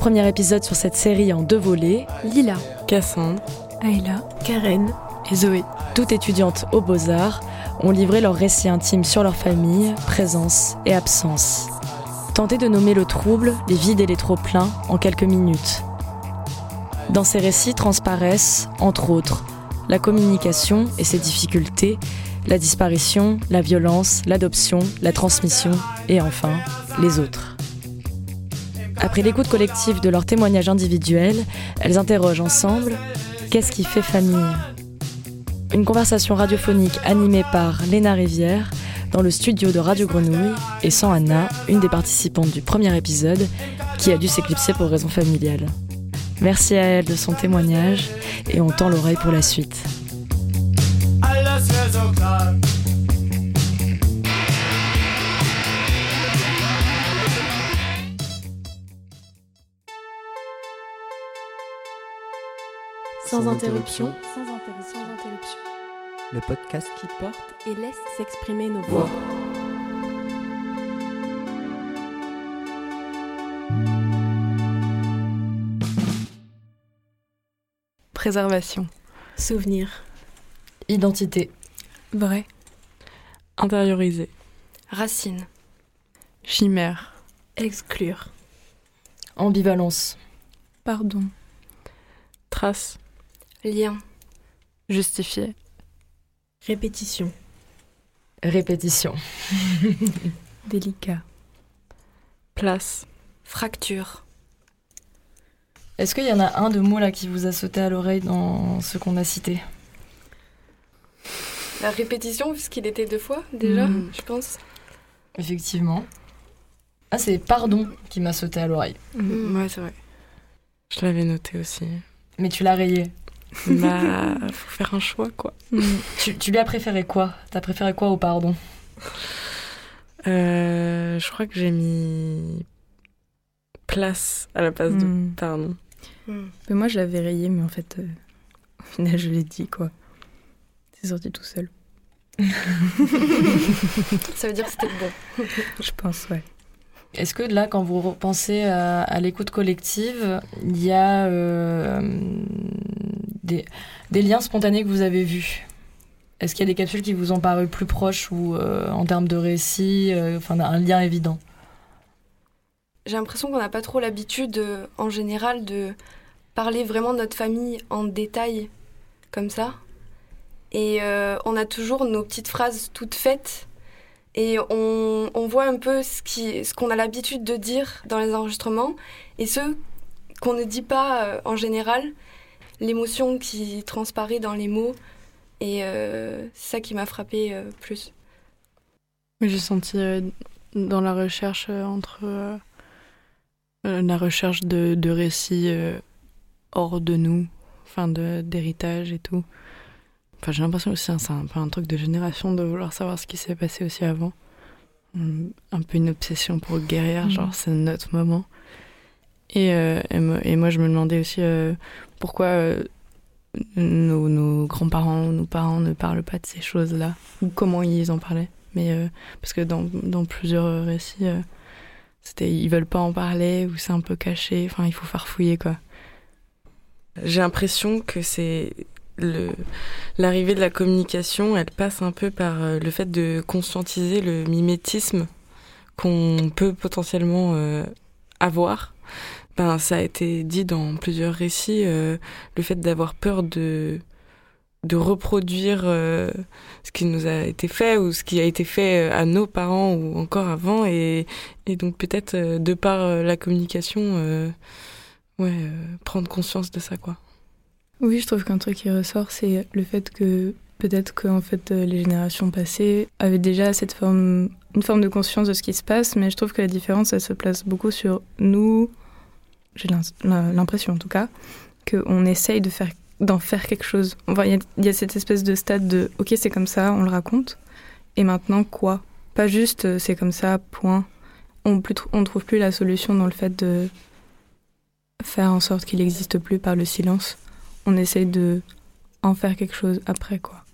Premier épisode sur cette série en deux volets, Lila, Cassandre, Ayla, Karen et Zoé, toutes étudiantes aux beaux-arts, ont livré leurs récits intimes sur leur famille, présence et absence. Tentez de nommer le trouble, les vides et les trop-pleins en quelques minutes. Dans ces récits transparaissent, entre autres, la communication et ses difficultés, la disparition, la violence, l'adoption, la transmission et enfin les autres. Après l'écoute collective de leurs témoignages individuels, elles interrogent ensemble Qu'est-ce qui fait famille? Une conversation radiophonique animée par Léna Rivière dans le studio de Radio Grenouille et sans Anna, une des participantes du premier épisode, qui a dû s'éclipser pour raisons familiales. Merci à elle de son témoignage et on tend l'oreille pour la suite. Sans, interruption, sans interruption, sans interruption, le podcast qui porte et laisse s'exprimer nos voix. préservation, Souvenir, Identité, vrai, intérioriser, racine, chimère, exclure, ambivalence, pardon, trace, lien, justifier, répétition, répétition, délicat, place, fracture, Est-ce qu'il y en a un de mots là qui vous a sauté à l'oreille dans ce qu'on a cité? La répétition, puisqu'il était deux fois déjà, Mhm. je pense. Effectivement. Ah, c'est pardon qui m'a sauté à l'oreille. Mm. Ouais, c'est vrai. Je l'avais noté aussi. Mais tu l'as rayé. Bah, faut faire un choix, quoi. Tu, tu lui as préféré quoi? T'as préféré quoi au pardon? Euh, je crois que j'ai mis place à la place de Hmm. pardon. Mm. Mais moi, je l'avais rayé, mais en fait, euh, au final, je l'ai dit, quoi. C'est sorti tout seul. Ça veut dire que c'était bon. Je pense, ouais. Est-ce que là, quand vous repensez à, à l'écoute collective, il y a euh, des, liens spontanés que vous avez vus Est-ce qu'il y a des capsules qui vous ont paru plus proches ou euh, en termes de récit, euh, enfin un lien évident? J'ai l'impression qu'on n'a pas trop l'habitude, euh, en général, de parler vraiment de notre famille en détail, comme ça. Et on a toujours nos petites phrases toutes faites. Et on, voit un peu ce qu'on a l'habitude de dire dans les enregistrements et ce qu'on ne dit pas en général, l'émotion qui transparaît dans les mots. Et euh, c'est ça qui m'a frappé euh, plus. J'ai senti euh, dans la recherche entre la recherche de, de récits hors de nous, enfin d'héritage et tout. Enfin, j'ai l'impression aussi, hein, c'est un peu un truc de génération de vouloir savoir ce qui s'est passé aussi avant. Un peu une obsession pour guérir, Mhm. genre c'est notre moment. Et, euh, et, moi, je me demandais aussi euh, pourquoi euh, nos, grands-parents ou nos parents ne parlent pas de ces choses-là, ou comment ils en parlaient. Mais parce que dans, plusieurs récits, c'était ils veulent pas en parler ou c'est un peu caché. Enfin, il faut farfouiller quoi. J'ai l'impression que c'est l'arrivée de la communication, elle passe un peu par le fait de conscientiser le mimétisme qu'on peut potentiellement avoir. Ben, ça a été dit dans plusieurs récits, euh, le fait d'avoir peur de de reproduire euh, ce qui nous a été fait ou ce qui a été fait euh, à nos parents ou encore avant et, et donc peut-être de par la communication ouais prendre conscience de ça quoi Oui, je trouve qu'un truc qui ressort, c'est le fait que peut-être que fait, les générations passées avaient déjà cette forme, une forme de conscience de ce qui se passe, mais je trouve que la différence, elle se place beaucoup sur nous. J'ai l'impression, en tout cas, qu'on essaye de faire d'en faire quelque chose. Enfin, Il y, a- il y a cette espèce de stade de OK, c'est comme ça, on le raconte, et maintenant quoi? Pas juste euh, c'est comme ça, point. On on trouve plus la solution dans le fait de faire en sorte qu'il n'existe plus par le silence on essaye de en faire quelque chose après quoi.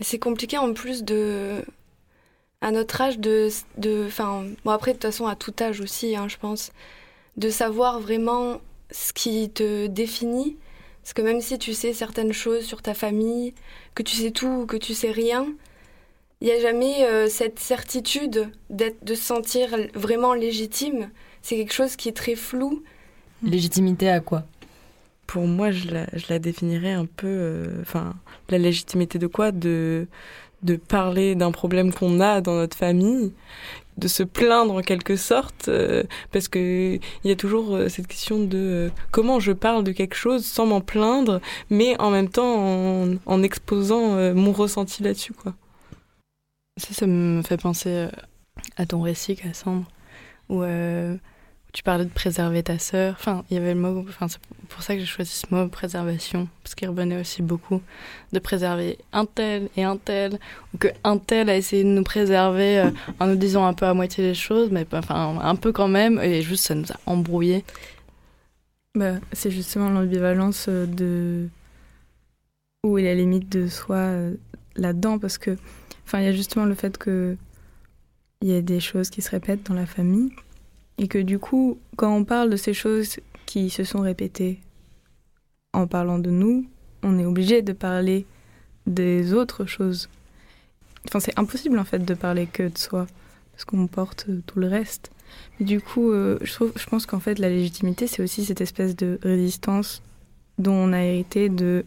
C'est compliqué en plus de. À notre âge, de. de enfin, bon, après, de toute façon, à tout âge aussi, hein, je pense. De savoir vraiment ce qui te définit. Parce que même si tu sais certaines choses sur ta famille, que tu sais tout ou que tu sais rien, il n'y a jamais euh, cette certitude d'être, de se sentir vraiment légitime. C'est quelque chose qui est très flou. Légitimité à quoi? Pour moi, je la, je la définirais un peu. euh, Enfin, la légitimité de quoi? De, de parler d'un problème qu'on a dans notre famille, de se plaindre en quelque sorte, euh, parce que il y a toujours euh, cette question de euh, comment je parle de quelque chose sans m'en plaindre, mais en même temps en, en exposant mon ressenti là-dessus, quoi. Ça, ça me fait penser à ton récit, Cassandre, où tu parlais de préserver ta sœur. Enfin, il y avait le mot. Enfin, c'est pour ça que j'ai choisi ce mot préservation, parce qu'il revenait aussi beaucoup de préserver un tel et un tel, ou que un tel a essayé de nous préserver euh, en nous disant un peu à moitié les choses, mais enfin un peu quand même, et juste ça nous a embrouillés. Bah, c'est justement l'ambivalence euh, de où est la limite de soi euh, là-dedans parce que enfin il y a justement le fait que il y a des choses qui se répètent dans la famille et que du coup quand on parle de ces choses qui se sont répétées en parlant de nous, on est obligé de parler des autres choses. Enfin c'est impossible en fait de parler que de soi parce qu'on porte tout le reste. Et du coup, euh, je pense qu'en fait, la légitimité, c'est aussi cette espèce de résistance dont on a hérité de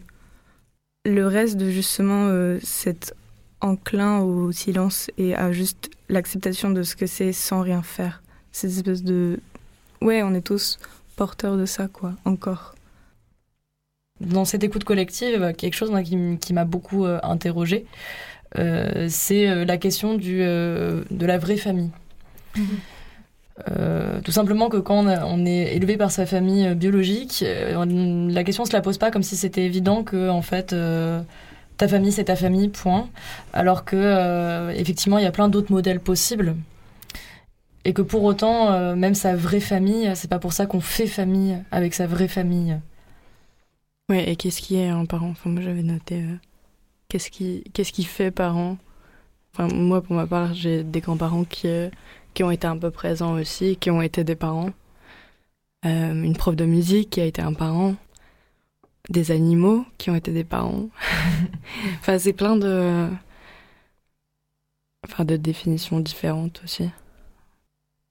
le reste de justement euh, cet enclin au silence et à juste l'acceptation de ce que c'est sans rien faire. Cette espèce de... Ouais, on est tous porteurs de ça, quoi, encore. Dans cette écoute collective, euh, quelque chose qui, qui m'a beaucoup euh, interrogée, euh, c'est euh, la question du, euh, de la vraie famille. Euh, tout simplement que quand on, est élevé par sa famille biologique, on- la question se la pose pas comme si c'était évident que en fait euh, ta famille c'est ta famille point, alors que euh, effectivement il y a plein d'autres modèles possibles et que pour autant euh, même sa vraie famille c'est pas pour ça qu'on fait famille avec sa vraie famille. Ouais, et qu'est-ce qui est un parent? Enfin, moi j'avais noté euh, qu'est-ce qui qu'est-ce qui fait parent? Enfin, moi pour ma part, j'ai des grands-parents qui euh, qui ont été un peu présents aussi, qui ont été des parents. Euh, une prof de musique qui a été un parent. Des animaux qui ont été des parents. enfin, c'est plein de enfin de définitions différentes aussi.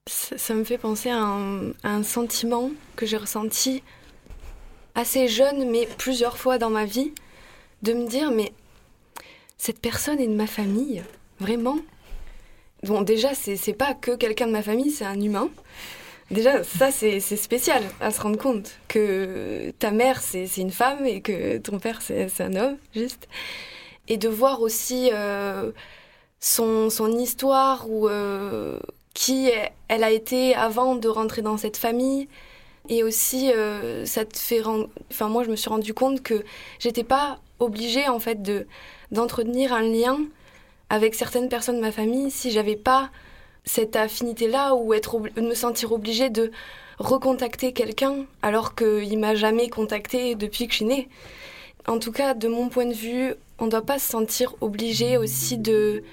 Ça, me fait penser à un, sentiment que j'ai ressenti assez jeune, mais plusieurs fois dans ma vie, de me dire, mais cette personne est de ma famille, vraiment? Bon, déjà, c'est pas que quelqu'un de ma famille, c'est un humain. Déjà, ça, c'est spécial à se rendre compte que ta mère, c'est une femme et que ton père, c'est un homme, juste. Et de voir aussi euh, son, son histoire ou euh, qui elle a été avant de rentrer dans cette famille. Et aussi, euh, ça te fait. Enfin, moi, je me suis rendu compte que j'étais pas obligée, en fait, de d'entretenir un lien avec certaines personnes de ma famille si j'avais pas cette affinité-là ou être me sentir obligée de recontacter quelqu'un alors qu'il m'a jamais contacté depuis que je suis née. En tout cas, de mon point de vue, on ne doit pas se sentir obligé aussi de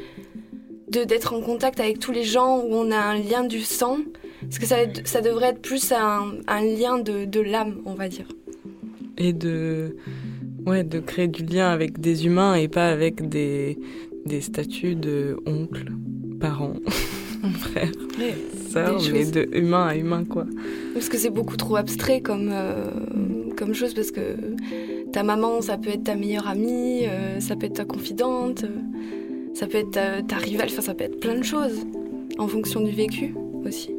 de- d'être en contact avec tous les gens où on a un lien du sang, parce que ça, ça devrait être plus un, un lien de, de l'âme, on va dire. et de ouais de créer du lien avec des humains et pas avec des des statuts de oncle, parents, frères, sœurs, Des mais de humain à humain quoi. Parce que c'est beaucoup trop abstrait comme, euh, comme chose, parce que ta maman, ça peut être ta meilleure amie, euh, ça peut être ta confidente, euh, ça peut être ta, ta rivale, enfin, ça peut être plein de choses, en fonction du vécu aussi.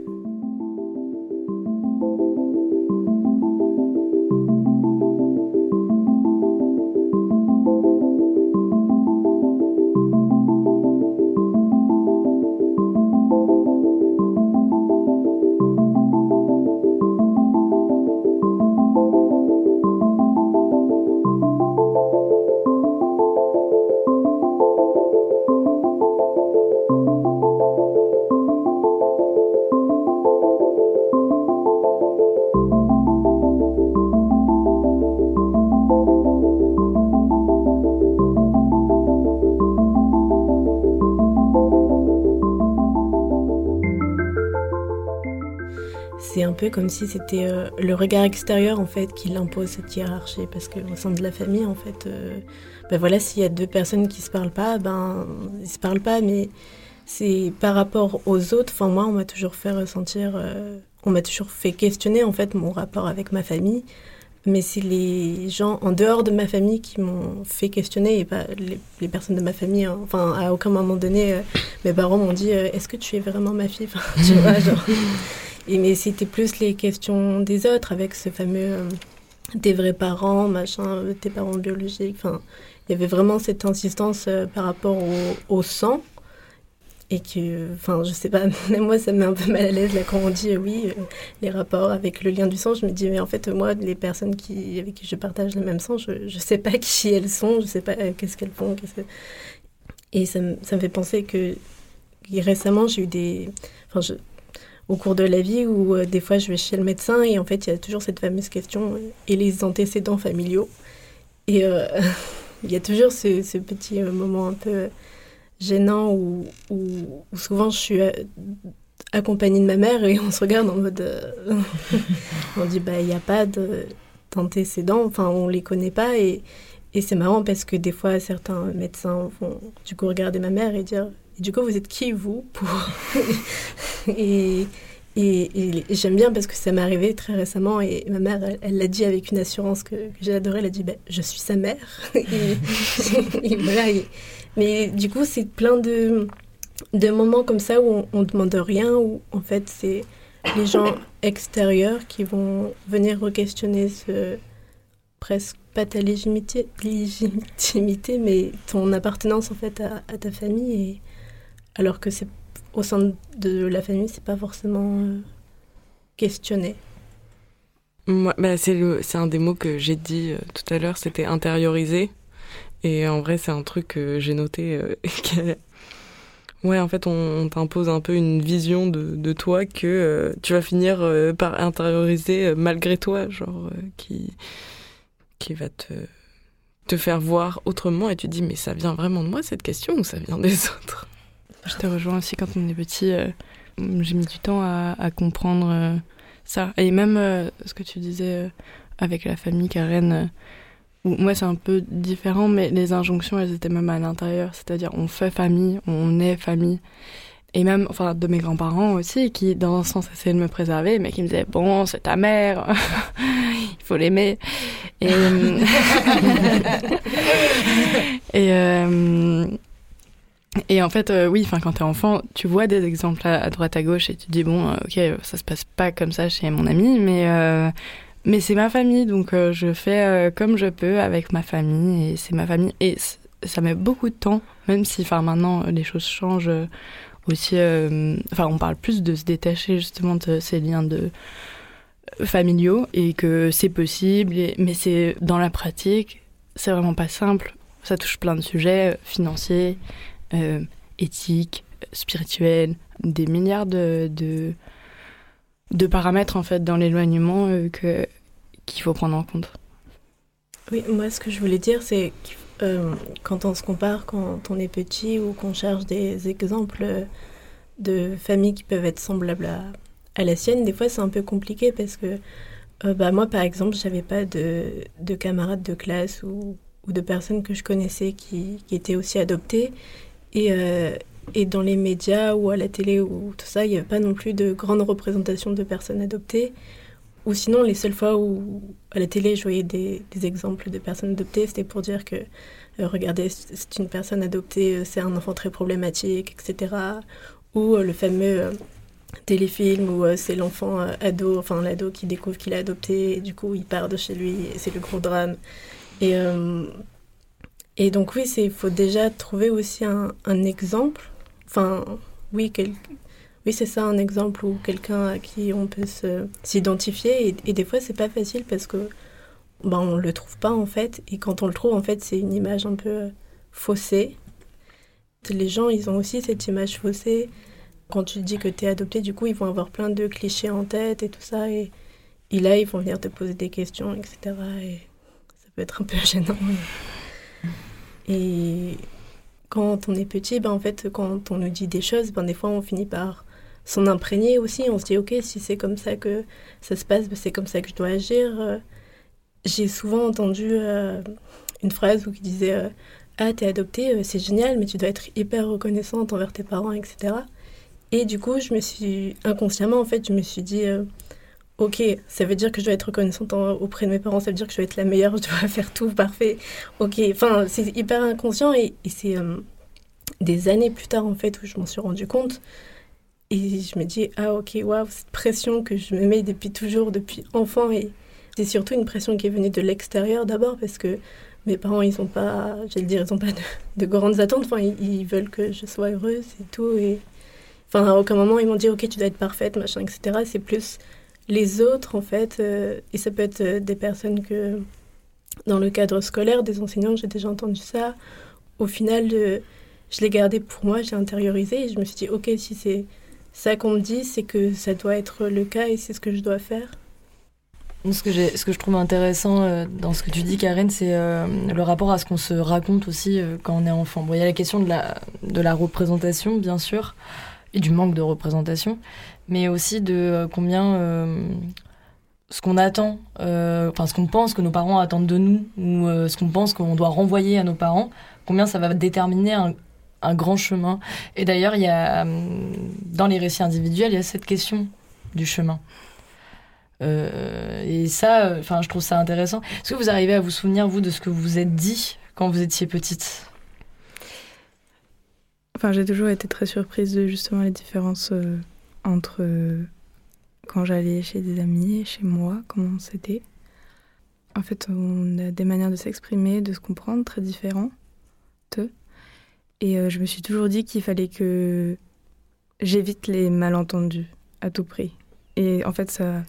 Peu comme si c'était euh, le regard extérieur en fait qui l'impose cette hiérarchie parce qu'au sein de la famille en fait, euh, ben voilà, s'il y a deux personnes qui se parlent pas, ben ils se parlent pas, mais c'est par rapport aux autres. Enfin moi, on m'a toujours fait ressentir, euh, on m'a toujours fait questionner en fait mon rapport avec ma famille mais c'est les gens en dehors de ma famille qui m'ont fait questionner et pas les, personnes de ma famille. Hein. Enfin, à aucun moment donné, mes parents m'ont dit Est-ce que tu es vraiment ma fille tu vois, genre. Mais c'était plus les questions des autres avec ce fameux euh, vrais parents, machin, tes parents biologiques. Enfin, il y avait vraiment cette insistance par rapport au, sang et que, enfin, je sais pas, moi, ça me met un peu mal à l'aise là quand on dit oui, euh, les rapports avec le lien du sang. Je me dis, mais en fait, moi, les personnes qui, avec qui je partage le même sang, je, je sais pas qui elles sont, je sais pas euh, qu'est-ce qu'elles font. Et ça ça me fait penser que récemment, j'ai eu des. Enfin, au cours de la vie où euh, des fois je vais chez le médecin et en fait, il y a toujours cette fameuse question et les antécédents familiaux? Et il y a toujours ce, ce petit moment un peu gênant où, souvent je suis euh, accompagnée de ma mère et on se regarde en mode. Euh, on dit, bah, il n'y a pas d'antécédents, enfin, on les connaît pas. Et c'est marrant parce que des fois, certains médecins vont du coup regarder ma mère et dire, et du coup, vous êtes qui, vous pour... et, et, j'aime bien parce que ça m'est arrivé très récemment et ma mère, elle l'a dit avec une assurance que, j'ai adorée. Elle a dit bah, Je suis sa mère. voilà. mais du coup, c'est plein de, de moments comme ça où on ne demande rien, où en fait, c'est les gens extérieurs qui vont venir re-questionner ce presque pas ta légitimité, légitimité, mais ton appartenance en fait à ta famille. Alors que c'est au sein de la famille, c'est pas forcément euh, questionné. Moi, bah, c'est un des mots que j'ai dit euh, tout à l'heure, c'était intérioriser. Et en vrai, c'est un truc que j'ai noté. Euh, ouais, en fait, on, t'impose un peu une vision de, de toi que tu vas finir par intérioriser malgré toi, genre, qui, qui va te, te faire voir autrement. Et tu te dis, mais ça vient vraiment de moi cette question ou ça vient des autres? Je te rejoins aussi quand on est petit. Euh, j'ai mis du temps à, comprendre euh, ça. Et même euh, ce que tu disais avec la famille Karen, moi c'est un peu différent, mais les injonctions elles étaient même à l'intérieur. C'est-à-dire on fait famille, on est famille. Et même, enfin, de mes grands-parents aussi, qui, dans un sens, essayaient de me préserver, mais qui me disaient, bon, c'est ta mère, il faut l'aimer. Et, et en fait, euh, oui, enfin, quand t'es enfant, tu vois des exemples à, droite à gauche et tu te dis bon, euh, ok, ça se passe pas comme ça chez mon ami, mais euh, mais c'est ma famille, donc je fais comme je peux avec ma famille et c'est ma famille. Et ça met beaucoup de temps, même si, enfin, maintenant les choses changent aussi. Enfin, on parle plus de se détacher justement de ces liens familiaux et que c'est possible, mais c'est dans la pratique, c'est vraiment pas simple. Ça touche plein de sujets financiers, euh, éthique, spirituelle, des milliards de, de, paramètres en fait dans l'éloignement euh, que qu'il faut prendre en compte. Oui, moi ce que je voulais dire c'est que euh, quand on se compare quand on est petit ou qu'on cherche des exemples de familles qui peuvent être semblables à, à la sienne, des fois c'est un peu compliqué parce que bah, moi par exemple j'avais pas de, de, camarades de classe ou, ou, de personnes que je connaissais qui, qui étaient aussi adoptées et, euh, et dans les médias ou à la télé ou tout ça, il n'y a pas non plus de grande représentation de personnes adoptées. Ou sinon, les seules fois où à la télé je voyais des, exemples de personnes adoptées, c'était pour dire que, euh, regardez, c'est une personne adoptée, euh, c'est un enfant très problématique, etc. Ou le fameux téléfilm où c'est l'enfant ado, enfin l'ado qui découvre qu'il est adopté, et du coup il part de chez lui, et c'est le gros drame. Et et donc oui, il faut déjà trouver aussi un, exemple. Enfin, oui, oui c'est ça, un exemple ou quelqu'un à qui on peut s'identifier. Et, des fois, c'est pas facile parce que ben, on le trouve pas en fait. Et quand on le trouve, en fait, c'est une image un peu faussée. Les gens, ils ont aussi cette image faussée. Quand tu dis que tu es adopté, du coup, ils vont avoir plein de clichés en tête et tout ça. Et là, ils vont venir te poser des questions, etc. Et ça peut être un peu gênant. Et quand on est petit, ben en fait, quand on nous dit des choses, ben des fois on finit par s'en imprégner aussi. On se dit, ok, si c'est comme ça que ça se passe, ben, c'est comme ça que je dois agir. J'ai souvent entendu une phrase où qui disait Ah, t'es adoptée, c'est génial, mais tu dois être hyper reconnaissante envers tes parents, etc. Et du coup, je me suis inconsciemment, en fait, je me suis dit ok, ça veut dire que je dois être reconnaissante auprès de mes parents, ça veut dire que je dois être la meilleure, je dois faire tout parfait. Ok, enfin, c'est hyper inconscient et, c'est euh, des années plus tard, en fait, où je m'en suis rendu compte. Et je me dis, ah ok, waouh, cette pression que je me mets depuis toujours, depuis enfant. Et c'est surtout une pression qui est venue de l'extérieur d'abord, parce que mes parents, ils n'ont pas, j'allais dire, ils n'ont pas de, grandes attentes. Enfin, ils, ils, veulent que je sois heureuse et tout. Et enfin, à aucun moment, ils m'ont dit, ok, tu dois être parfaite, machin, etc. C'est plus les autres, en fait, euh, et ça peut être euh, des personnes que, dans le cadre scolaire, des enseignants, j'ai déjà entendu ça. Au final, euh, je l'ai gardé pour moi, j'ai intériorisé et je me suis dit, ok, si c'est ça qu'on me dit, c'est que ça doit être le cas et c'est ce que je dois faire. Ce que, je trouve intéressant dans ce que tu dis, Karen, c'est le rapport à ce qu'on se raconte aussi quand on est enfant. Bon, il y a la question de la représentation, bien sûr, du manque de représentation mais aussi de euh, combien euh, ce qu'on attend, euh, enfin ce qu'on pense que nos parents attendent de nous, ou ce qu'on pense qu'on doit renvoyer à nos parents, combien ça va déterminer un, grand chemin. Et d'ailleurs, il y a dans les récits individuels, il y a cette question du chemin. et ça, enfin, je trouve ça intéressant. Est-ce que vous arrivez à vous souvenir vous de ce que vous êtes dit quand vous étiez petite? Enfin, j'ai toujours été très surprise de justement les différences entre quand j'allais chez des amis et chez moi, comment c'était. En fait, on a des manières de s'exprimer, de se comprendre très différentes. Et euh, je me suis toujours dit qu'il fallait que j'évite les malentendus à tout prix. Et en fait, ça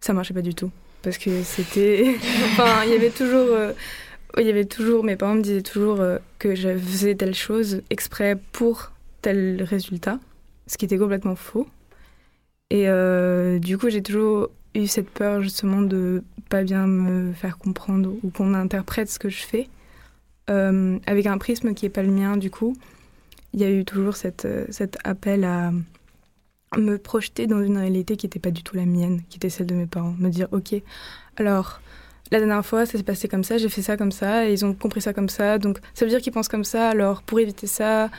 ça marchait pas du tout parce que c'était enfin, il y avait toujours euh, il y avait toujours mes parents me disaient toujours euh, que je faisais telle chose exprès pour tel résultat, ce qui était complètement faux. Et euh, du coup, j'ai toujours eu cette peur justement de pas bien me faire comprendre ou qu'on interprète ce que je fais euh, avec un prisme qui est pas le mien. Du coup, il y a eu toujours cette, cet appel à me projeter dans une réalité qui n'était pas du tout la mienne, qui était celle de mes parents. Me dire, ok, alors la dernière fois, ça s'est passé comme ça, j'ai fait ça comme ça, et ils ont compris ça comme ça, donc ça veut dire qu'ils pensent comme ça, alors pour éviter ça,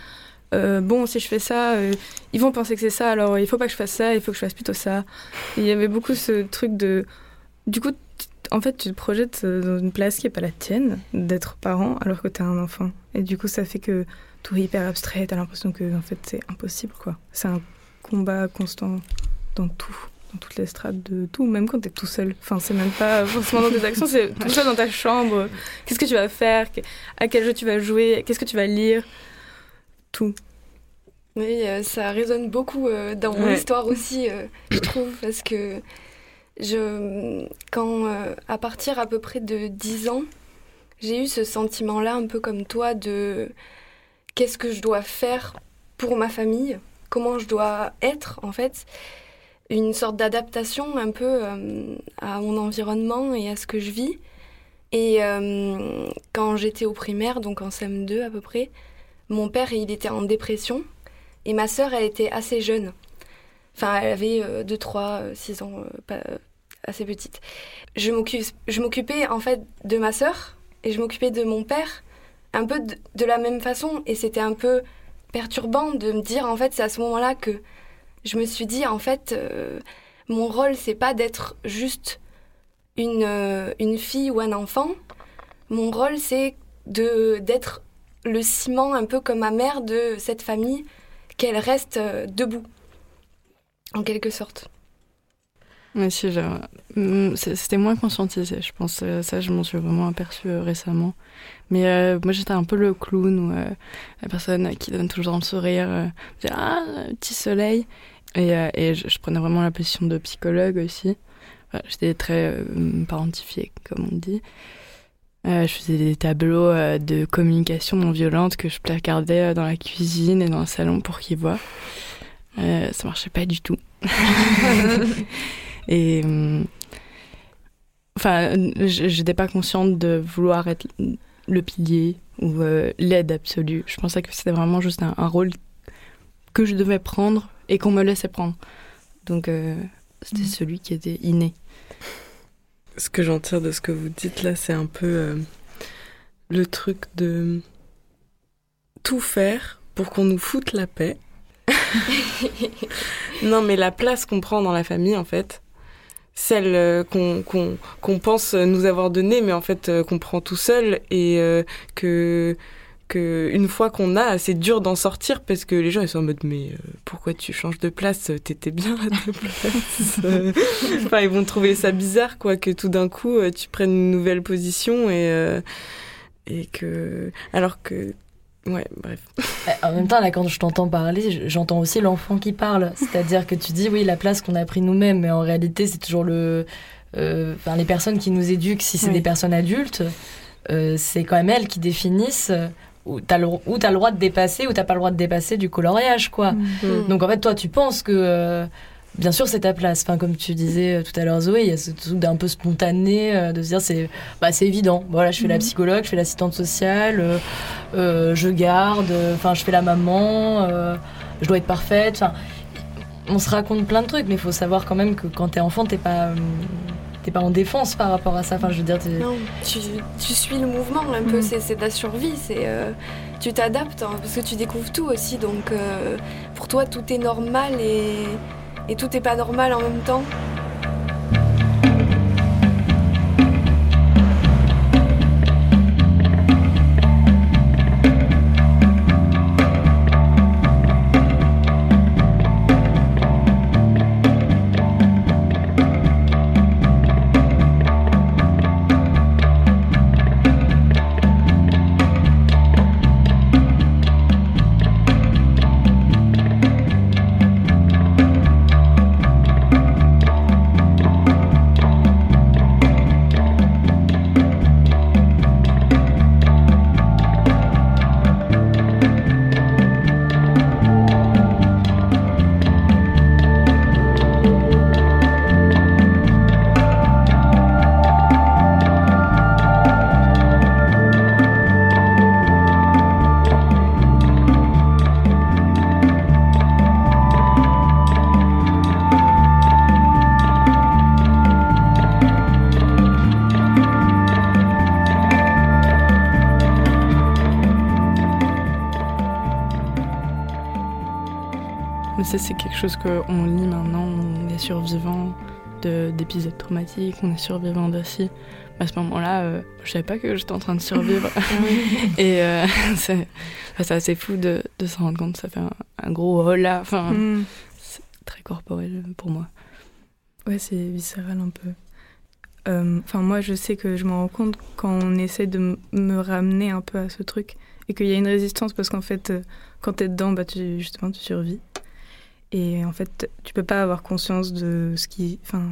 euh, bon, si je fais ça, euh, ils vont penser que c'est ça, alors il faut pas que je fasse ça, il faut que je fasse plutôt ça. il y avait beaucoup ce truc de. Du coup, en fait, tu te projettes dans une place qui est pas la tienne, d'être parent, alors que tu es un enfant. Et du coup, ça fait que tout est hyper abstrait, tu as l'impression que en fait, c'est impossible, quoi. C'est un combat constant dans tout dans toutes les strates de tout, même quand tu es tout seul. Enfin, c'est même pas forcément dans tes actions, c'est tout seul dans ta chambre. Qu'est-ce que tu vas faire? À quel jeu tu vas jouer? Qu'est-ce que tu vas lire? Tout. Oui, euh, ça résonne beaucoup euh, dans mon histoire aussi, euh, je trouve, parce que je, quand, à partir à peu près de 10 ans, j'ai eu ce sentiment-là, un peu comme toi, de qu'est-ce que je dois faire pour ma famille, comment je dois être, en fait? Une sorte d'adaptation un peu à mon environnement et à ce que je vis. Et quand j'étais au primaire, donc en CM2 à peu près, mon père, il était en dépression et ma sœur, elle était assez jeune. Enfin, elle avait 2, 3, 6 ans, euh, pas, euh, assez petite. Je m'occupais en fait de ma sœur et je m'occupais de mon père un peu de, la même façon. Et c'était un peu perturbant de me dire, en fait, c'est à ce moment-là que je me suis dit, en fait, euh, mon rôle, c'est pas d'être juste une, une fille ou un enfant. Mon rôle, c'est d'être le ciment, un peu comme ma mère de cette famille, qu'elle reste euh, debout, en quelque sorte. Mais si, mm, c'était moins conscientisé, je pense. Euh, ça, je m'en suis vraiment aperçue euh, récemment. Mais moi, j'étais un peu le clown ou la personne qui donne toujours le sourire, ah, petit soleil. Et, et je, prenais vraiment la position de psychologue aussi. j'étais très parentifiée, comme on dit. Euh, je faisais des tableaux euh, de communication non violente que je placardais euh, dans la cuisine et dans le salon pour qu'ils voient. ça marchait pas du tout. et enfin, j'étais pas consciente de vouloir être le pilier ou l'aide absolue. Je pensais que c'était vraiment juste un, rôle que je devais prendre et qu'on me laissait prendre. Donc c'était mm. celui qui était inné. Ce que j'en tire de ce que vous dites là, c'est un peu le truc de tout faire pour qu'on nous foute la paix. non, mais la place qu'on prend dans la famille, en fait, celle euh, qu'on pense nous avoir donnée, mais en fait euh, qu'on prend tout seul et euh, que que une fois qu'on a, c'est dur d'en sortir parce que les gens ils sont en mode mais pourquoi tu changes de place? T'étais bien à ta place. enfin, ils vont trouver ça bizarre quoi que tout d'un coup tu prennes une nouvelle position et et que alors que Ouais, bref. Eh, en même temps, là, quand je t'entends parler, j'entends aussi l'enfant qui parle. C'est-à-dire que tu dis, oui, la place qu'on a pris nous-mêmes, mais en réalité, c'est toujours le. Euh, enfin, les personnes qui nous éduquent, si c'est des personnes adultes, euh, c'est quand même elles qui définissent où tu as, le droit de dépasser ou t'as pas le droit de dépasser du coloriage, quoi. Mm. Donc, en fait, toi, tu penses que. Euh, bien sûr, c'est ta place. Enfin, comme tu disais euh, tout à l'heure, Zoé, il y a ce truc d'un peu spontané euh, de se dire c'est bah, c'est évident. Voilà, je fais la mhm. psychologue, je fais l'assistante sociale, euh, je garde, enfin, je fais la maman, je dois être parfaite. Enfin, on se raconte plein de trucs, mais il faut savoir quand même que quand t'es enfant, t'es pas t'es pas en défense par rapport à ça. Enfin, je veux dire, non, tu, tu, suis le mouvement un peu. C'est C'est ta survie. C'est tu t'adaptes hein, parce que tu découvres tout aussi. Donc pour toi, tout est normal et et tout n'est pas normal en même temps. C'est quelque chose qu'on lit maintenant, on est survivant d'épisodes traumatiques, on est survivant d'aussi. À ce moment-là, euh, je savais pas que j'étais en train de survivre. Et euh, c'est assez fou de, de se rendre compte. Ça fait un, gros oh là. Enfin, mm. c'est très corporel pour moi. Ouais, c'est viscéral un peu. Euh, enfin, moi, je sais que je me rends compte quand on essaie de me ramener un peu à ce truc et qu'il y a une résistance parce qu'en fait, quand tu es dedans, bah, tu, justement, tu survis. Et en fait, tu peux pas avoir conscience de ce qui, enfin,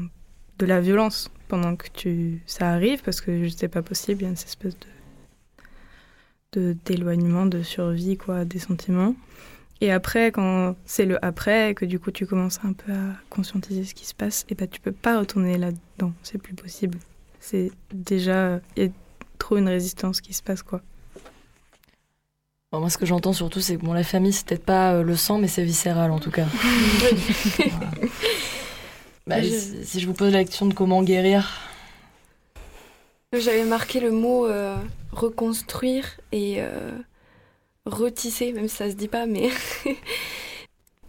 de la violence pendant que tu, ça arrive parce que c'est pas possible. Il y a une espèce de d'éloignement, de survie, quoi, des sentiments. Et après, quand c'est le après, que du coup tu commences un peu à conscientiser ce qui se passe, et ben tu peux pas retourner là-dedans. C'est plus possible. C'est déjà, il y a trop une résistance qui se passe, quoi moi, ce que j'entends surtout, c'est que bon, la famille, c'est peut-être pas euh, le sang, mais c'est viscéral en tout cas. Bah, si, je vous pose la question de comment guérir. J'avais marqué le mot euh, reconstruire et euh, retisser, même si ça se dit pas, mais.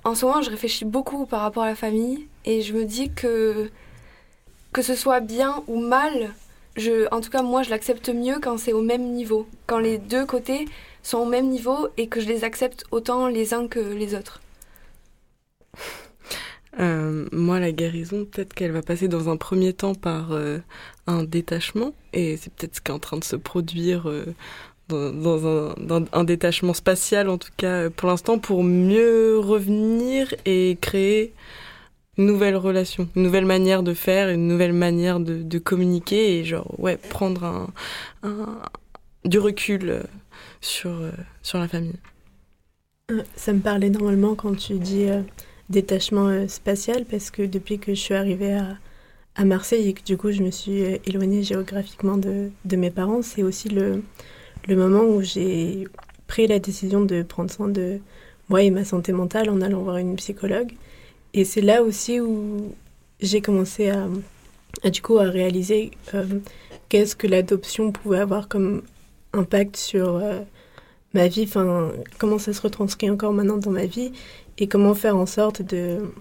en ce moment, je réfléchis beaucoup par rapport à la famille et je me dis que que ce soit bien ou mal, je, en tout cas, moi, je l'accepte mieux quand c'est au même niveau. Quand les deux côtés sont au même niveau et que je les accepte autant les uns que les autres. Euh, moi, la guérison, peut-être qu'elle va passer dans un premier temps par euh, un détachement, et c'est peut-être ce qui est en train de se produire euh, dans, un, détachement spatial, en tout cas pour l'instant, pour mieux revenir et créer une nouvelle relation, une nouvelle manière de faire, une nouvelle manière de, communiquer, et genre, ouais, prendre du recul sur, euh, sur la famille. Euh, ça me parle énormément quand tu dis euh, détachement spatial, parce que depuis que je suis arrivée à, à Marseille et que du coup je me suis éloignée géographiquement de, de mes parents, c'est aussi le, le moment où j'ai pris la décision de prendre soin de moi et ma santé mentale en allant voir une psychologue. Et c'est là aussi où j'ai commencé à, du coup à réaliser qu'est-ce que l'adoption pouvait avoir comme impact sur euh, ma vie, enfin comment ça se retranscrit encore maintenant dans ma vie et comment faire en sorte de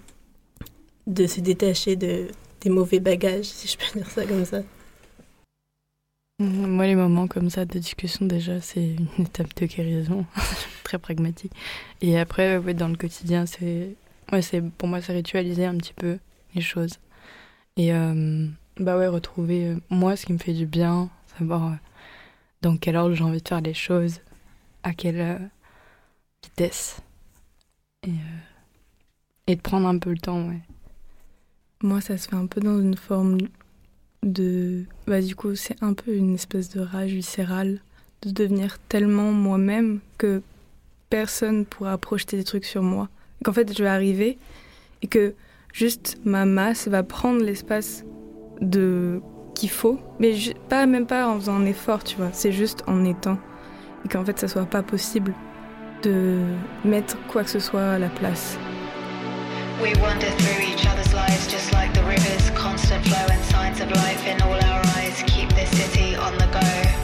de se détacher de des mauvais bagages, si je peux dire ça comme ça. Moi, les moments comme ça de discussion, déjà, c'est une étape de guérison, très pragmatique. Et après, ouais, dans le quotidien, c'est, ouais, pour moi, c'est ritualiser un petit peu les choses. Et euh, bah ouais, retrouver euh, moi ce qui me fait du bien, savoir dans quel ordre j'ai envie de faire les choses, à quelle vitesse? Et, et de prendre un peu le temps, ouais. Moi, ça se fait un peu dans une forme de. Bah, du coup, c'est un peu une espèce de rage viscérale de devenir tellement moi-même que personne pourra projeter des trucs sur moi. Qu'en fait, je vais arriver et que juste ma masse va prendre l'espace de qu'il faut, mais pas même pas en faisant un effort, tu vois. C'est juste en étant et qu'en fait, ça soit pas possible de mettre quoi que ce soit à la place. We wander through each other's lives just like the rivers, constant flow and signs of life in all our eyes. Keep this city on the go.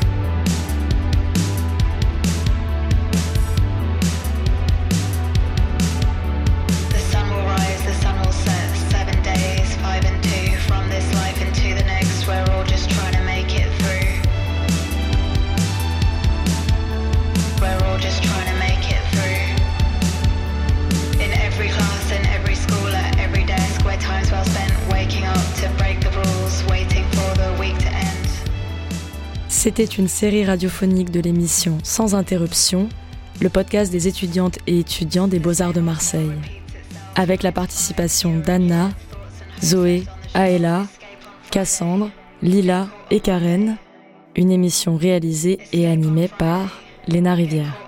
C'était une série radiophonique de l'émission Sans interruption, le podcast des étudiantes et étudiants des Beaux-Arts de Marseille. Avec la participation d'Anna, Zoé, Aëla, Cassandre, Lila et Karen. Une émission réalisée et animée par Léna Rivière.